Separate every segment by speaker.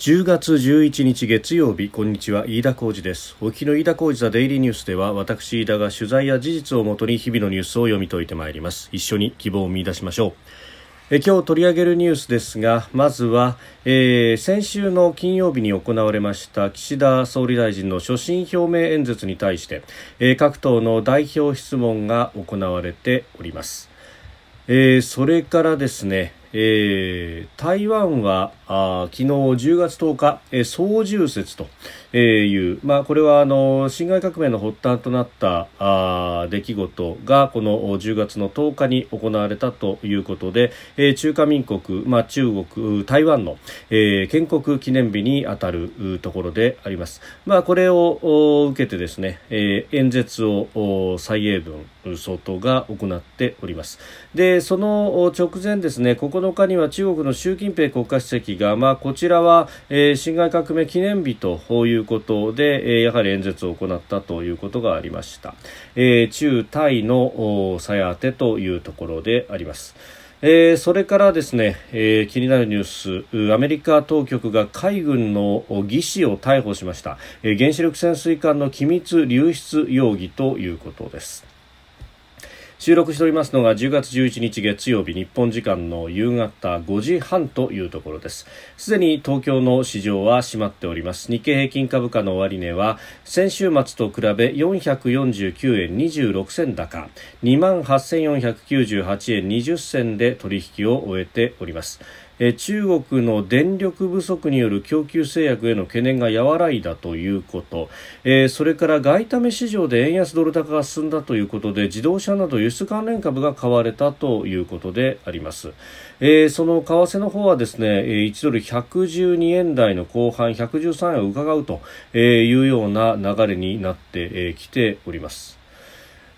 Speaker 1: 10月11日月曜日こんにちは。飯田浩二です。お日の飯田浩二ザデイリーニュースでは私飯田が取材や事実をもとに日々のニュースを読み解いてまいります。一緒に希望を見出しましょう。え今日取り上げるニュースですがまずは、えー、先週の金曜日に行われました岸田総理大臣の所信表明演説に対して、えー、各党の代表質問が行われております、えー、それからですねえー、台湾はあ昨日10月10日、えー、総重説という、まあ、これはあの辛亥革命の発端となったあ出来事がこの10月の10日に行われたということで、えー、中華民国、まあ、中国、台湾の、えー、建国記念日にあたるところであります。まあ、これを受けてですね、えー、演説を蔡英文総統が行っております。で、その直前ですね、9日には中国の習近平国家主席が、まあ、こちらは、えー、辛亥革命記念日といういうことで、えー、やはり演説を行ったということがありました。えー、中タイのさや当てというところであります。えー、それからですね、えー、気になるニュースアメリカ当局が海軍の技師を逮捕しました、えー、原子力潜水艦の機密流出容疑ということです収録しておりますのが10月11日月曜日日本時間の夕方5時半というところです。すでに東京の市場は閉まっております。日経平均株価の終値は先週末と比べ449円26銭高2万8498円20銭で取引を終えております。中国の電力不足による供給制約への懸念が和らいだということ、それから外為市場で円安ドル高が進んだということで自動車など輸出関連株が買われたということであります、その為替の方はですね1ドル112円台の後半113円を伺うというような流れになってきております。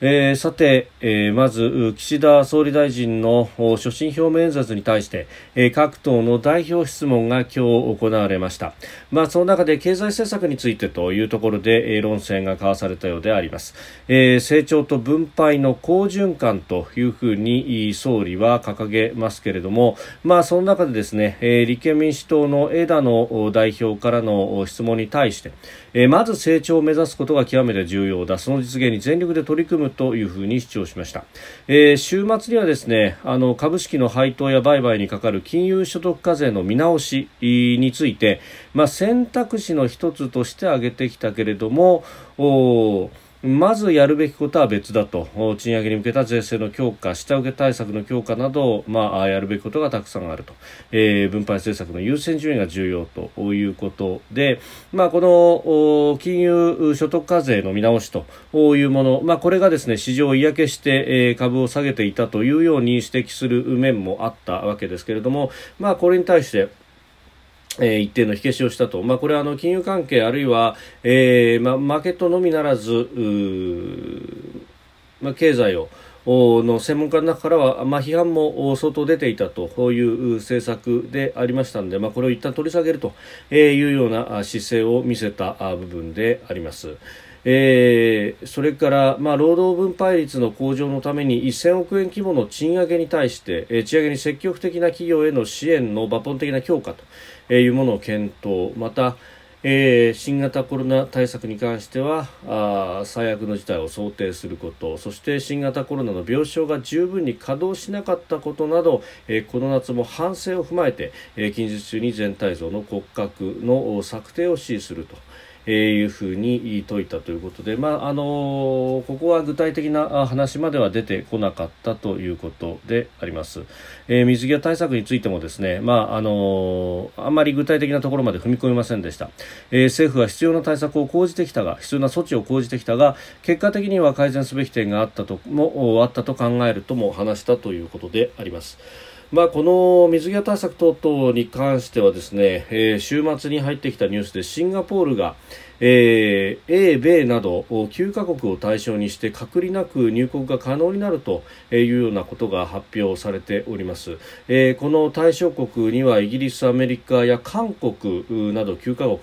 Speaker 1: えー、さて、えー、まず岸田総理大臣の所信表明演説に対して、えー、各党の代表質問が今日行われました、まあ、その中で経済政策についてというところで、えー、論戦が交わされたようであります、えー、成長と分配の好循環というふうに総理は掲げますけれども、まあ、その中でですね、えー、立憲民主党の枝野代表からの質問に対して、えー、まず成長を目指すことが極めて重要だ。その実現に全力で取り組むというふうに主張しました、えー、週末にはですねあの株式の配当や売買にかかる金融所得課税の見直しについて、まあ、選択肢の一つとして挙げてきたけれどもおまずやるべきことは別だと。賃上げに向けた税制の強化下請け対策の強化など、まあ、やるべきことがたくさんあると、えー、分配政策の優先順位が重要ということで、まあ、この金融所得課税の見直しというもの、まあ、これがですね市場を嫌気して、えー、株を下げていたというように指摘する面もあったわけですけれども、まあ、これに対してえー、一定の火消しをしたと、まあ、これはあの金融関係あるいは、えーまあ、マーケットのみならず、まあ、経済をの専門家の中からは、まあ、批判も相当出ていたと。いう政策でありましたので、まあ、これを一旦取り下げるというような姿勢を見せた部分であります。えー、それから、まあ、労働分配率の向上のために1000億円規模の賃上げに対して、え、賃上げに積極的な企業への支援の抜本的な強化と。いうものを検討また、えー、新型コロナ対策に関してはあ最悪の事態を想定することそして新型コロナの病床が十分に稼働しなかったことなど、えー、この夏も反省を踏まえて、えー、近日中に全体像の骨格の策定を指示すると。いうふうに説いたということで、まああの、ここは具体的な話までは出てこなかったということであります、えー、水際対策についてもですね、まああの、あんまり具体的なところまで踏み込みませんでした、えー、政府は必要な対策を講じてきたが必要な措置を講じてきたが結果的には改善すべき点があったともあったと考えるとも話したということであります。まあ、この水際対策等々に関してはですね、えー、週末に入ってきたニュースでシンガポールが、えー、英米など9カ国を対象にして隔離なく入国が可能になるというようなことが発表されております、えー、この対象国にはイギリス、アメリカや韓国など9カ国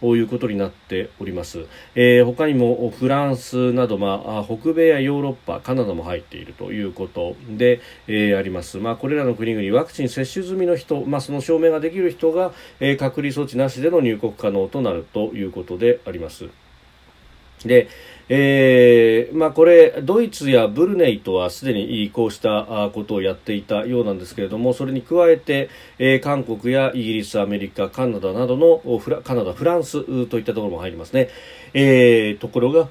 Speaker 1: ということになっております、えー、他にもフランスなど、まあ、北米やヨーロッパ、カナダも入っているということで、えー、あります、まあ、これらの国国々ワクチン接種済みの人、まあ、その証明ができる人が、えー、隔離措置なしでの入国可能となるということであります。で、えーまあ、これドイツやブルネイとはすでにこうしたことをやっていたようなんですけれどもそれに加えて、えー、韓国やイギリス、アメリカ、カナダなどのフラカナダ、フランスといったところも入りますね、えー、ところが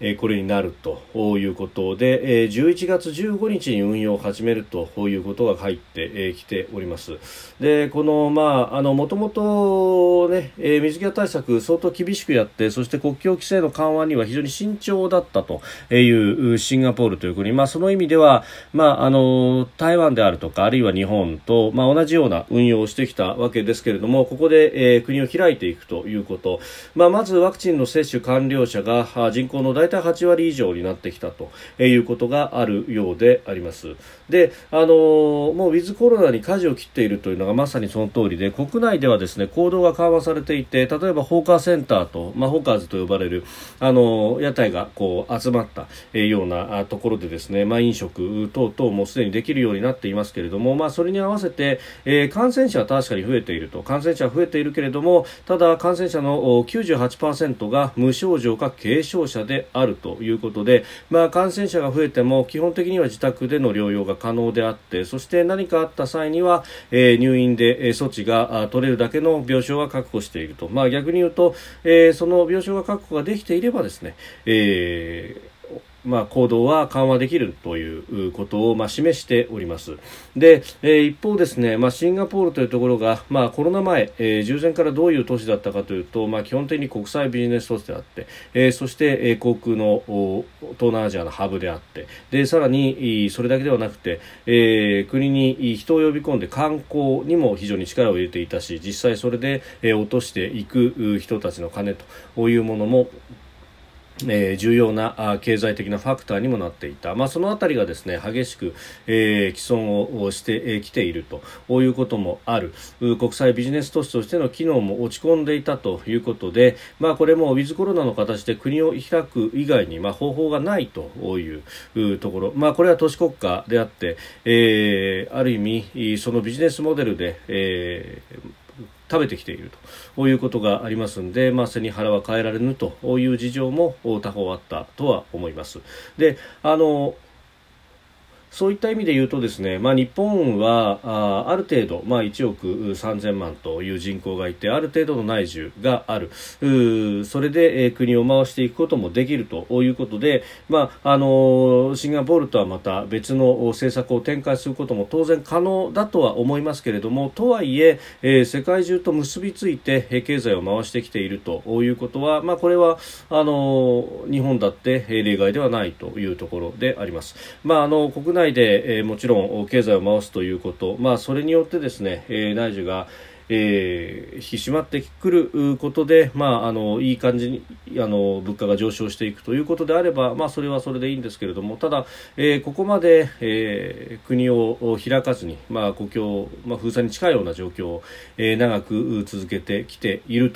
Speaker 1: えこれになるということで、え11月15日に運用を始めるということが入ってきております。で、この、まあ、あの、もともとね、え水際対策相当厳しくやって、そして国境規制の緩和には非常に慎重だったというシンガポールという国、まあ、その意味では、まあ、あの、台湾であるとか、あるいは日本と、まあ、同じような運用をしてきたわけですけれども、ここで、え国を開いていくということ、まあ、まずワクチンの接種完了者が人口の大体8割以上になってきたということがあるようであります。で、あのもうウィズコロナに舵を切っているというのがまさにその通りで、国内ではですね、行動が緩和されていて、例えばホーカーセンターと、まあ、ホーカーズと呼ばれる、あの屋台がこう集まったようなところでですね、まあ、飲食等々もすでにできるようになっていますけれども、まあ、それに合わせて、えー、感染者は確かに増えていると、感染者は増えているけれども、ただ感染者の98%が無症状か軽症者であるということで、まあ、感染者が増えても基本的には自宅での療養が可能であってそして何かあった際には、えー、入院でえ措置が取れるだけの病床は確保していると、まあ、逆に言うと、えー、その病床が確保ができていればですね、えーまあ、行動は緩和できるということを、まあ、示しております。で、えー、一方ですね、まあ、シンガポールというところが、まあ、コロナ前、えー、従前からどういう都市だったかというと、まあ、基本的に国際ビジネス都市であって、えー、そして、えー、航空の東南アジアのハブであって、で、さらに、それだけではなくて、えー、国に人を呼び込んで観光にも非常に力を入れていたし、実際それで、えー、落としていく人たちの金というものも、えー、重要な経済的なファクターにもなっていた、まあ、そのあたりがですね激しく、えー、既存をしてき、ているということもある。国際ビジネス都市としての機能も落ち込んでいたということで、まあ、これもウィズコロナの形で国を開く以外に、まあ、方法がないというところ、まあ、これは都市国家であって、えー、ある意味そのビジネスモデルで、えー食べてきているということがありますんで、まあ、背に腹は変えられぬという事情も他方あったとは思います。であのそういった意味で言うとですね、まあ、日本はあある程度、まあ、1億3000万という人口がいてある程度の内需があるそれで、えー、国を回していくこともできるということで、まああのシンガポールとはまた別の政策を展開することも当然可能だとは思いますけれどもとはいええー、世界中と結びついて、え、経済を回してきているということは、まあ、これはあの日本だって、例外ではないというところであります。まあ、あの国内で、えー、もちろん経済を回すということ、まあ、それによってですね、えー、内需がえー、引き締まってくることで、まあ、あのいい感じにあの物価が上昇していくということであれば、まあ、それはそれでいいんですけれどもただ、えー、ここまで、えー、国を開かずに、まあ、国境、まあ、封鎖に近いような状況を、えー、長く続けてきている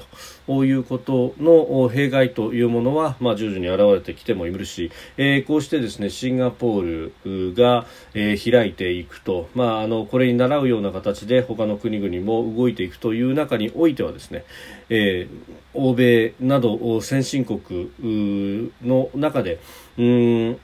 Speaker 1: ということの弊害というものは、まあ、徐々に現れてきてもいるし、えー、こうしてですねシンガポールが、えー、開いていくと、まあ、あのこれに倣うような形で他の国々も動いてていくという中においてはですね、えー、欧米など先進国の中でうん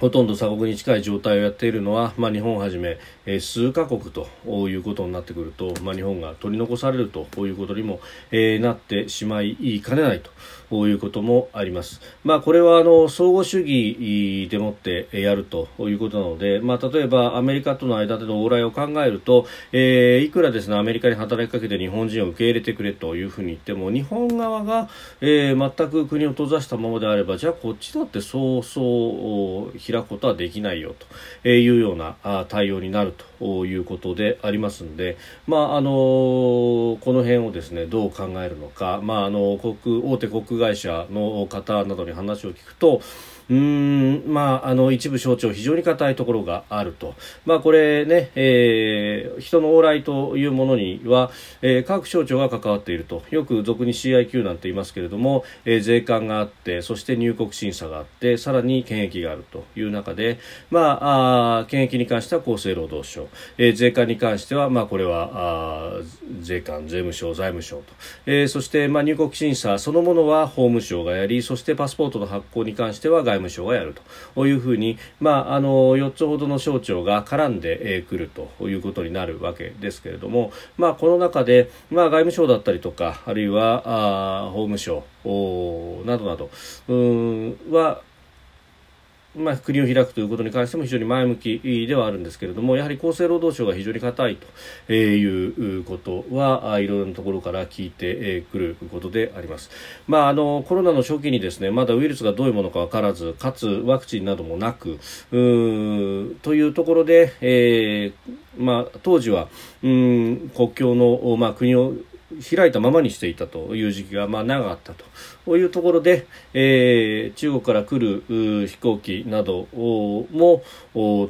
Speaker 1: ほとんど鎖国に近い状態をやっているのは、まあ、日本をはじめ、えー、数カ国ということになってくると、まあ、日本が取り残されるということにも、えー、なってしまいかねないと。ういうこともあります。まあ、これはあの相互主義でもってやるということなので、まあ、例えばアメリカとの間での往来を考えると、えー、いくらですねアメリカに働きかけて日本人を受け入れてくれというふうに言っても日本側が、えー、全く国を閉ざしたままであればじゃあこっちだってそうそう開くことはできないよというような対応になるということでありますので、まああのこの辺をですねどう考えるのか、まあ、あの国大手航会社の方などに話を聞くとうんまあ、あの一部省庁非常に硬いところがあると、まあ、これね、えー、人の往来というものには、えー、各省庁が関わっていると。よく俗に CIQ なんて言いますけれども、えー、税関があってそして入国審査があってさらに検疫があるという中で、まあ、あ検疫に関しては厚生労働省、えー、税関に関しては、まあ、これはあ税関、税務省、財務省と、えー、そして、まあ、入国審査そのものは法務省がやりそしてパスポートの発行に関しては外外務省がやるというふうに、まあ、あの4つほどの省庁が絡んでくるということになるわけですけれども、まあ、この中で、まあ、外務省だったりとかあるいはあ法務省などなどはまあ、国を開くということに関しても非常に前向きではあるんですけれどもやはり厚生労働省が非常に硬いということはいろいろなところから聞いてくることであります、まあ、あのコロナの初期にですねまだウイルスがどういうものか分からずかつワクチンなどもなくというところで、えーまあ、当時はうん国境の、まあ、国を開いたままにしていたという時期がまあ長かったというところで、えー、中国から来る飛行機なども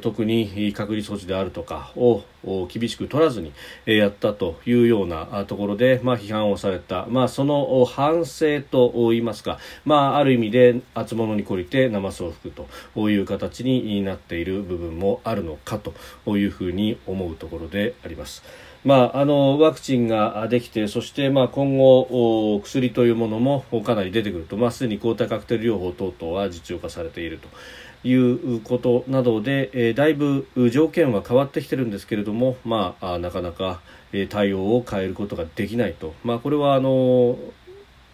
Speaker 1: 特に隔離措置であるとかを厳しく取らずにやったというようなところで、まあ、批判をされた、まあ、その反省といいますか、まあ、ある意味で厚物に懲りてナマスを吹くという形になっている部分もあるのかというふうに思うところであります。まあ、あのワクチンができてそして、まあ、今後薬というものもかなり出てくると、まあ、すでに抗体カクテル療法等々は実用化されていると。いうことなどで、えー、だいぶ条件は変わってきてるんですけれども、まあ、なかなか、えー、対応を変えることができないと、まあ、これはあの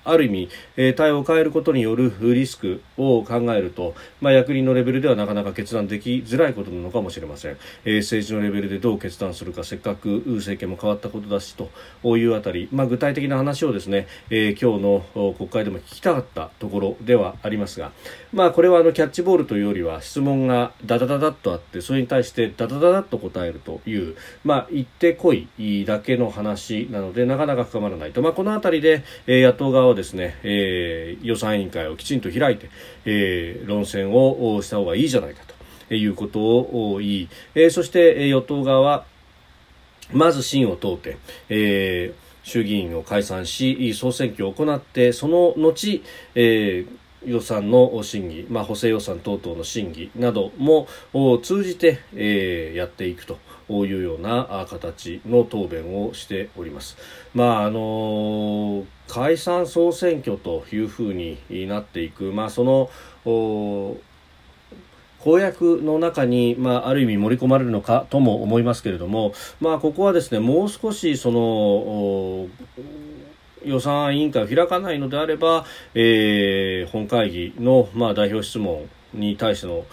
Speaker 1: ある意味、えー、対応を変えることによるリスクを考えると、まあ、役人のレベルではなかなか決断できづらいことなのかもしれません、えー、政治のレベルでどう決断するかせっかく政権も変わったことだしというあたり、まあ、具体的な話をですね、えー、今日の国会でも聞きたかったところではありますが、まあ、これはあのキャッチボールというよりは質問がダダダダッとあってそれに対してダダダダッと答えるという、まあ、言ってこいだけの話なのでなかなか深まらないと、まあ、このあたりで、えー、野党側はですね、えー、予算委員会をきちんと開いて、えー、論戦をした方がいいじゃないかということを言い、えー、そして与党側はまず審を問うて、えー、衆議院を解散し総選挙を行ってその後、えー、予算の審議、まあ、補正予算等々の審議なども通じて、えー、やっていくと。いうような形の答弁をしております。まああの解散総選挙というふうになっていく、まあ、その公約の中に、まあ、ある意味盛り込まれるのかとも思いますけれども、まあ、ここはですねもう少しその予算委員会を開かないのであれば、えー、本会議の、まあ、代表質問に対しての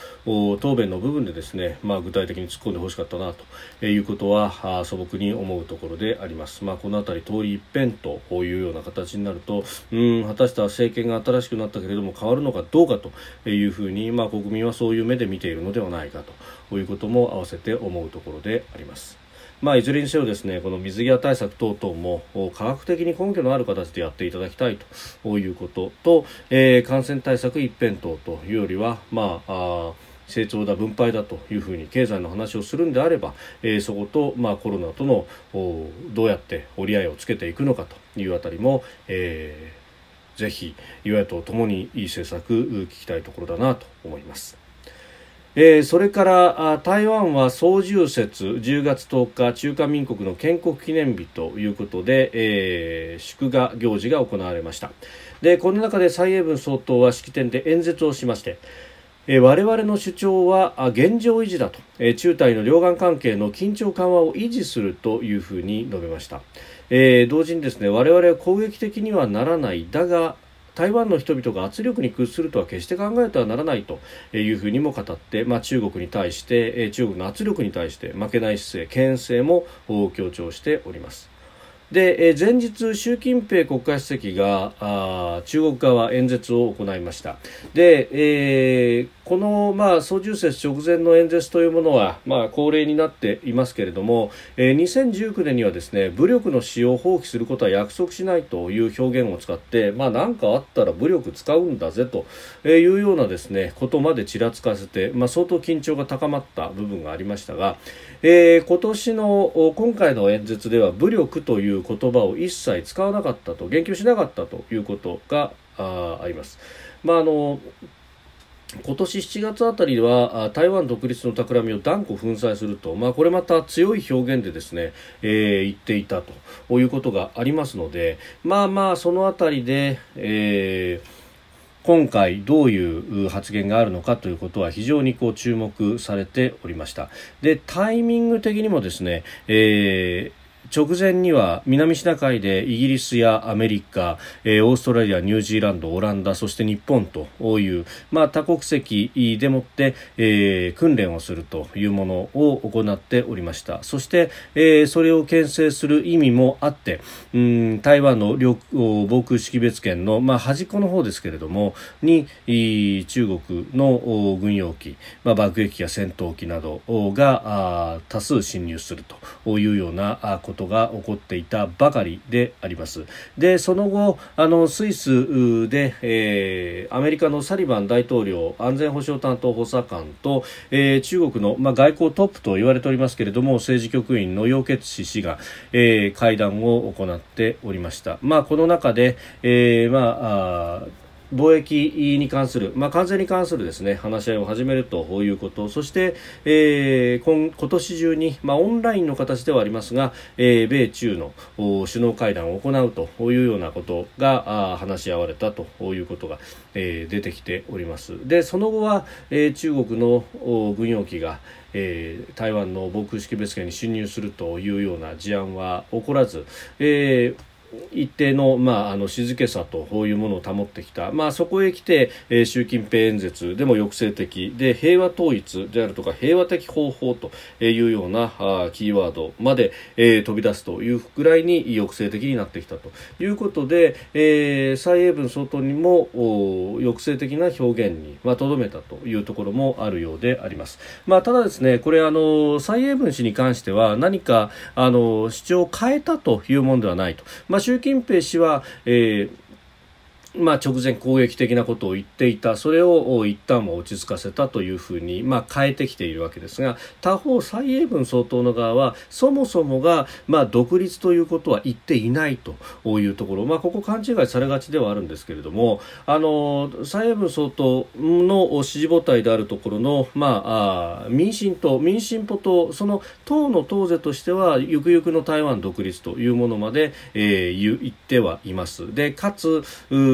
Speaker 1: 答弁の部分でですね、まあ、具体的に突っ込んでほしかったなということは素朴に思うところであります。まあ、この辺り通り一遍というような形になるとうん果たして政権が新しくなったけれども変わるのかどうかというふうに、まあ、国民はそういう目で見ているのではないかということも合わせて思うところであります。まあ、いずれにせよですねこの水際対策等々も科学的に根拠のある形でやっていただきたいということと、えー、感染対策一辺倒というよりは、まあ、あ成長だ分配だというふうに経済の話をするんであれば、えー、そこと、まあ、コロナとのどうやって折り合いをつけていくのかというあたりも、えー、ぜひ与野党ともにいい政策聞きたいところだなと思います。えー、それから台湾は総重節10月10日中華民国の建国記念日ということで、えー、祝賀行事が行われました。でこの中で蔡英文総統は式典で演説をしましてえー、我々の主張は現状維持だと、え、中台の両岸関係の緊張緩和を維持するというふうに述べました、えー、同時にですね我々は攻撃的にはならない。だが台湾の人々が圧力に屈するとは決して考えてはならないというふうにも語って、まあ、中国に対して中国の圧力に対して負けない姿勢牽制も強調しております。で前日、習近平国家主席があ中国側演説を行いましたで、えー、この、まあ、総重節直前の演説というものは、まあ、恒例になっていますけれども、えー、2019年にはですね武力の使用を放棄することは約束しないという表現を使って、まあ、何かあったら武力使うんだぜというようなですねことまでちらつかせて、まあ、相当緊張が高まった部分がありましたが、えー、今年の今回の演説では武力という言葉を一切使わなかったと言及しなかったということがあります。まああの今年7月あたりは台湾独立の企みを断固粉砕すると、まあ、これまた強い表現でですね、えー、言っていたということがありますのでまあまあそのあたりで、えー今回どういう発言があるのかということは非常にこう注目されておりました。でタイミング的にもですね、えー直前には南シナ海でイギリスやアメリカ、えー、オーストラリア、ニュージーランド、オランダそして日本という、まあ、多国籍でもって、えー、訓練をするというものを行っておりました。そして、えー、それを牽制する意味もあってうん台湾の領防空識別圏の、まあ、端っこの方ですけれどもに中国の軍用機、まあ、爆撃機や戦闘機などが多数侵入するというようなことことが起こっていたばかりであります。でその後あのスイスで、えー、アメリカのサリバン大統領安全保障担当補佐官と、えー、中国の、まあ、外交トップと言われておりますけれども政治局員の楊潔氏氏が、えー、会談を行っておりました、まあ、この中で、えーまあ貿易に関する、まあ、関税に関するですね話し合いを始めるということ。そして、えー、今今年中に、まあ、オンラインの形ではありますが、えー、米中の首脳会談を行うというようなことが話し合われたということが、えー、出てきております。でその後は、えー、中国の軍用機がえー、台湾の防空識別圏に侵入するというような事案は起こらず、えー一定の,、まあ、あの静けさとこういうものを保ってきた、まあ、そこへ来て、えー、習近平演説でも抑制的で平和統一であるとか平和的方法というようなあキーワードまで、えー、飛び出すというぐらいに抑制的になってきたということで、えー、蔡英文総統にも抑制的な表現にとど、まあ、めたというところもあるようであります。まあ、ただですねこれあの蔡英文氏に関しては何かあの主張を変えたというものではないと。まあ習近平氏は、えーまあ、直前攻撃的なことを言っていたそれを一旦は落ち着かせたというふうに、まあ、変えてきているわけですが他方、蔡英文総統の側はそもそもが、まあ、独立ということは言っていないというところ、まあ、ここ勘違いされがちではあるんですけれどもあの蔡英文総統の支持母体であるところの、まあ、あ民進党、民進歩党その党の党是としてはゆくゆくの台湾独立というものまで、えー、言ってはいます。でかつ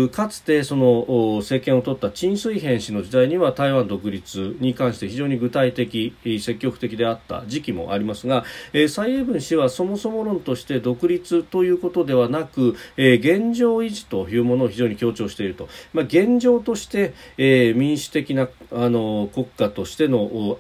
Speaker 1: かつてその政権を取った陳水扁氏の時代には台湾独立に関して非常に具体的積極的であった時期もありますが、えー、蔡英文氏はそもそも論として独立ということではなく、えー、現状維持というものを非常に強調していると、まあ、現状として、えー、民主的なあの国家としての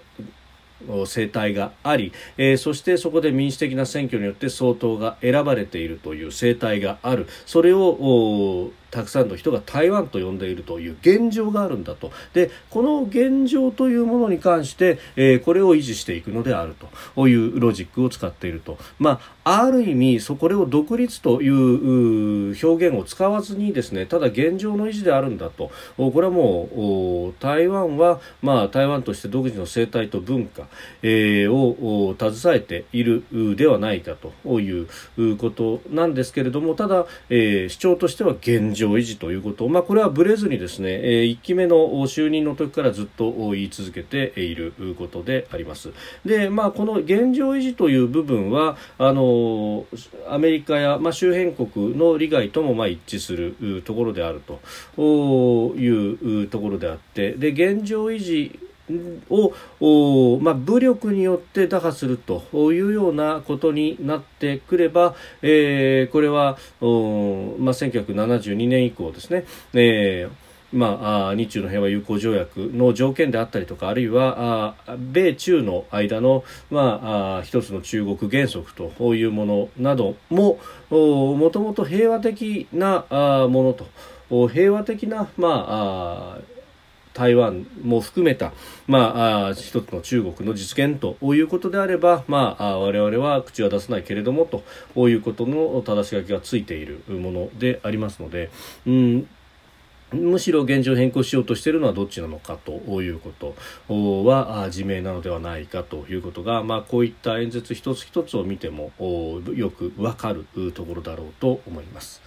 Speaker 1: 政体があり、えー、そしてそこで民主的な選挙によって総統が選ばれているという政体がある。それをたくさんの人が台湾と呼んでいるという現状があるんだと。でこの現状というものに関して、えー、これを維持していくのであるというロジックを使っていると、まあ、ある意味そこれを独立という表現を使わずにですねただ現状の維持であるんだと。これはもう台湾は、まあ、台湾として独自の生態と文化、えー、を携えているではないかということなんですけれどもただ、えー、主張としては現状。維持ということまあ、これはぶれずにですね、え、1期目の就任の時からずっと言い続けていることであります。で、まあ、この現状維持という部分はあのアメリカや、まあ、周辺国の利害ともまあ一致するところであるというところであってで現状維持を、まあ、武力によって打破するというようなことになってくれば、えー、これは、まあ、1972年以降ですね、えーまあ、日中の平和友好条約の条件であったりとかあるいは米中の間の、まあ、一つの中国原則というものなどももともと平和的なものと平和的な、ま、あ台湾も含めた、まあ、一つの中国の実現ということであれば、まあ、我々は口は出さないけれどもということの正し書きがついているものでありますので、うん、むしろ現状変更しようとしているのはどっちなのかということは自明なのではないかということが、まあ、こういった演説一つ一つを見てもよくわかるところだろうと思います。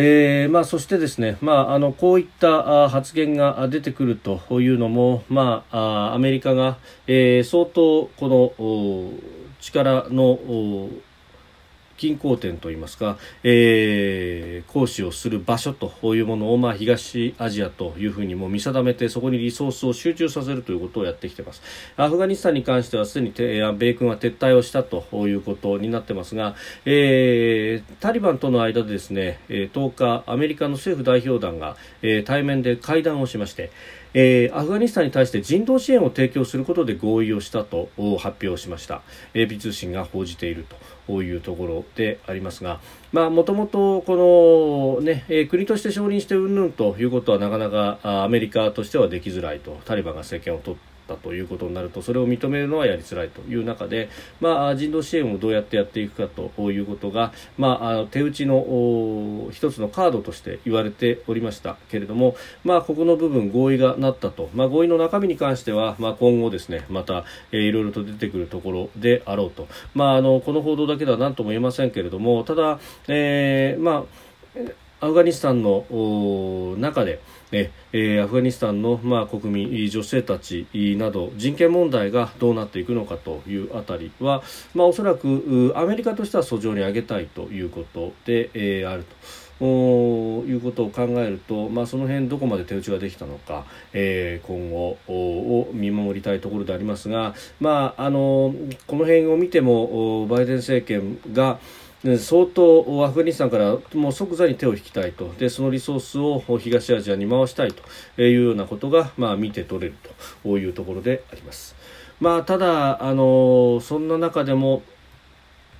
Speaker 1: えーまあ、そしてですね、まあ、あのこういった発言が出てくるというのも、まあ、アメリカが、えー、相当この力の均衡点といいますか、えー、行使をする場所というものを、まあ、東アジアというふうにも見定めてそこにリソースを集中させるということをやってきています。アフガニスタンに関してはすでに米軍は撤退をしたということになってますが、えー、タリバンとの間でですね10日アメリカの政府代表団が、えー、対面で会談をしましてえー、アフガニスタンに対して人道支援を提供することで合意をしたと発表しました。AP 通信が報じているというところでありますがもともとこの、ね、国として承認してうんぬんということはなかなかアメリカとしてはできづらいと。タリバンが政権を取ってったということになるとそれを認めるのはやりづらいという中で、まあ、人道支援をどうやってやっていくかということが、まあ、手打ちの一つのカードとして言われておりましたけれども、まあ、ここの部分合意がなったと、まあ、合意の中身に関しては、まあ、今後ですねまた、えー、いろいろと出てくるところであろうと、まあ、あのこの報道だけでは何とも言えませんけれどもただ、えー、まあアフガニスタンの中で、えー、アフガニスタンの、まあ、国民、女性たちなど人権問題がどうなっていくのかというあたりは、まあ、おそらくアメリカとしては訴状に挙げたいということで、えー、あると。いうことを考えると、まあ、その辺どこまで手打ちができたのか、えー、今後を見守りたいところでありますが、まあ、あのこの辺を見てもバイデン政権が相当アフガニスタンからもう即座に手を引きたいとでそのリソースを東アジアに回したいというようなことが、まあ、見て取れるというところであります。まあ、ただあのそんな中でも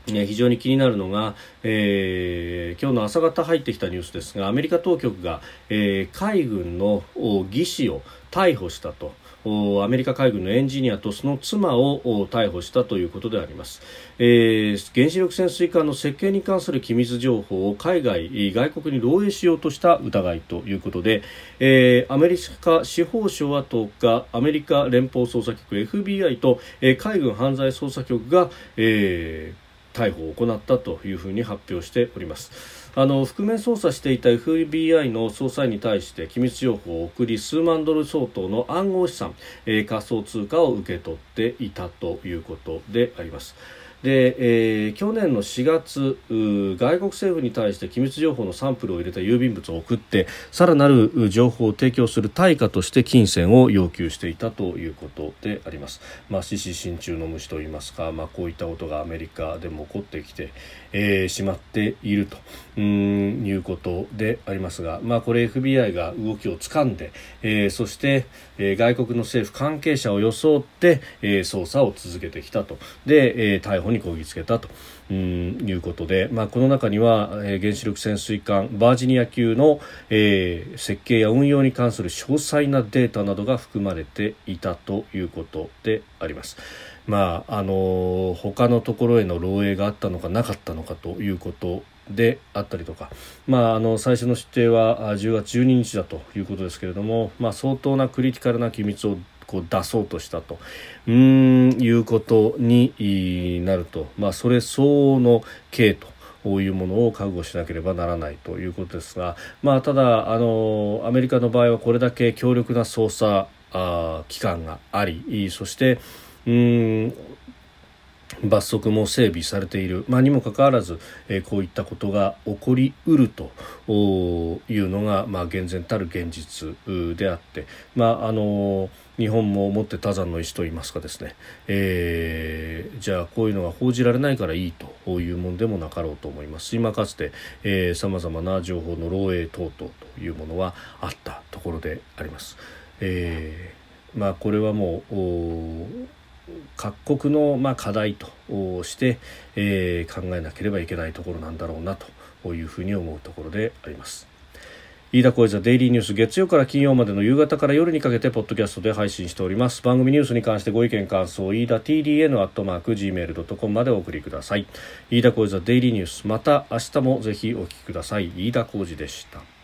Speaker 1: 非常に気になるのが、えー、今日の朝方入ってきたニュースですがアメリカ当局が、えー、海軍の技師を逮捕したと。アメリカ海軍のエンジニアとその妻を逮捕したということであります、えー、原子力潜水艦の設計に関する機密情報を海外外国に漏洩しようとした疑いということで、えー、アメリカ司法省は10日アメリカ連邦捜査局 FBI と、えー、海軍犯罪捜査局が、えー逮捕を行ったというふうに発表しておりますあの覆面捜査していた FBI の捜査員に対して機密情報を送り数万ドル相当の暗号資産、えー、仮想通貨を受け取っていたということであります。で、えー、去年の4月外国政府に対して機密情報のサンプルを入れた郵便物を送ってさらなる情報を提供する対価として金銭を要求していたということであります。まあ、獅子心中の虫といいますか、まあ、こういったことがアメリカでも起こってきて、えー、しまっているとうんいうことでありますが、まあ、これ FBI が動きをつかんで、えー、そして、えー、外国の政府関係者を装って、えー、捜査を続けてきたとで、えー、逮捕にこぎつけたと。うんいうことで、まあ、この中には、えー、原子力潜水艦バージニア級の、えー、設計や運用に関する詳細なデータなどが含まれていたということであります。まああの他のところへの漏洩があったのかなかったのかということであったりとか、まあ、あの最初の出廷は10月12日だということですけれども、まあ、相当なクリティカルな機密をこう出そうとしたとうんいうことになると、まあ、それ相応の刑と。こういうものを覚悟しなければならないということですが、まあ、ただあのアメリカの場合はこれだけ強力な捜査あ機関がありそしてうん罰則も整備されている、まあ、にもかかわらず、えー、こういったことが起こりうるというのが、まあ、厳然たる現実であって、まああの日本ももって多山の石といいますかですね、えー、じゃあこういうのが報じられないからいいというものでもなかろうと思います。今かつてさまざまな情報の漏洩等々というものはあったところであります。えーまあ、これはもう各国のまあ課題として、えー、考えなければいけないところなんだろうなというふうに思うところであります。飯田小泉デイリーニュース月曜から金曜までの夕方から夜にかけてポッドキャストで配信しております。番組ニュースに関してご意見感想飯田 TDN アットマーク Gmail.com までお送りください。飯田小泉デイリーニュースまた明日もぜひお聞きください。飯田小泉でした。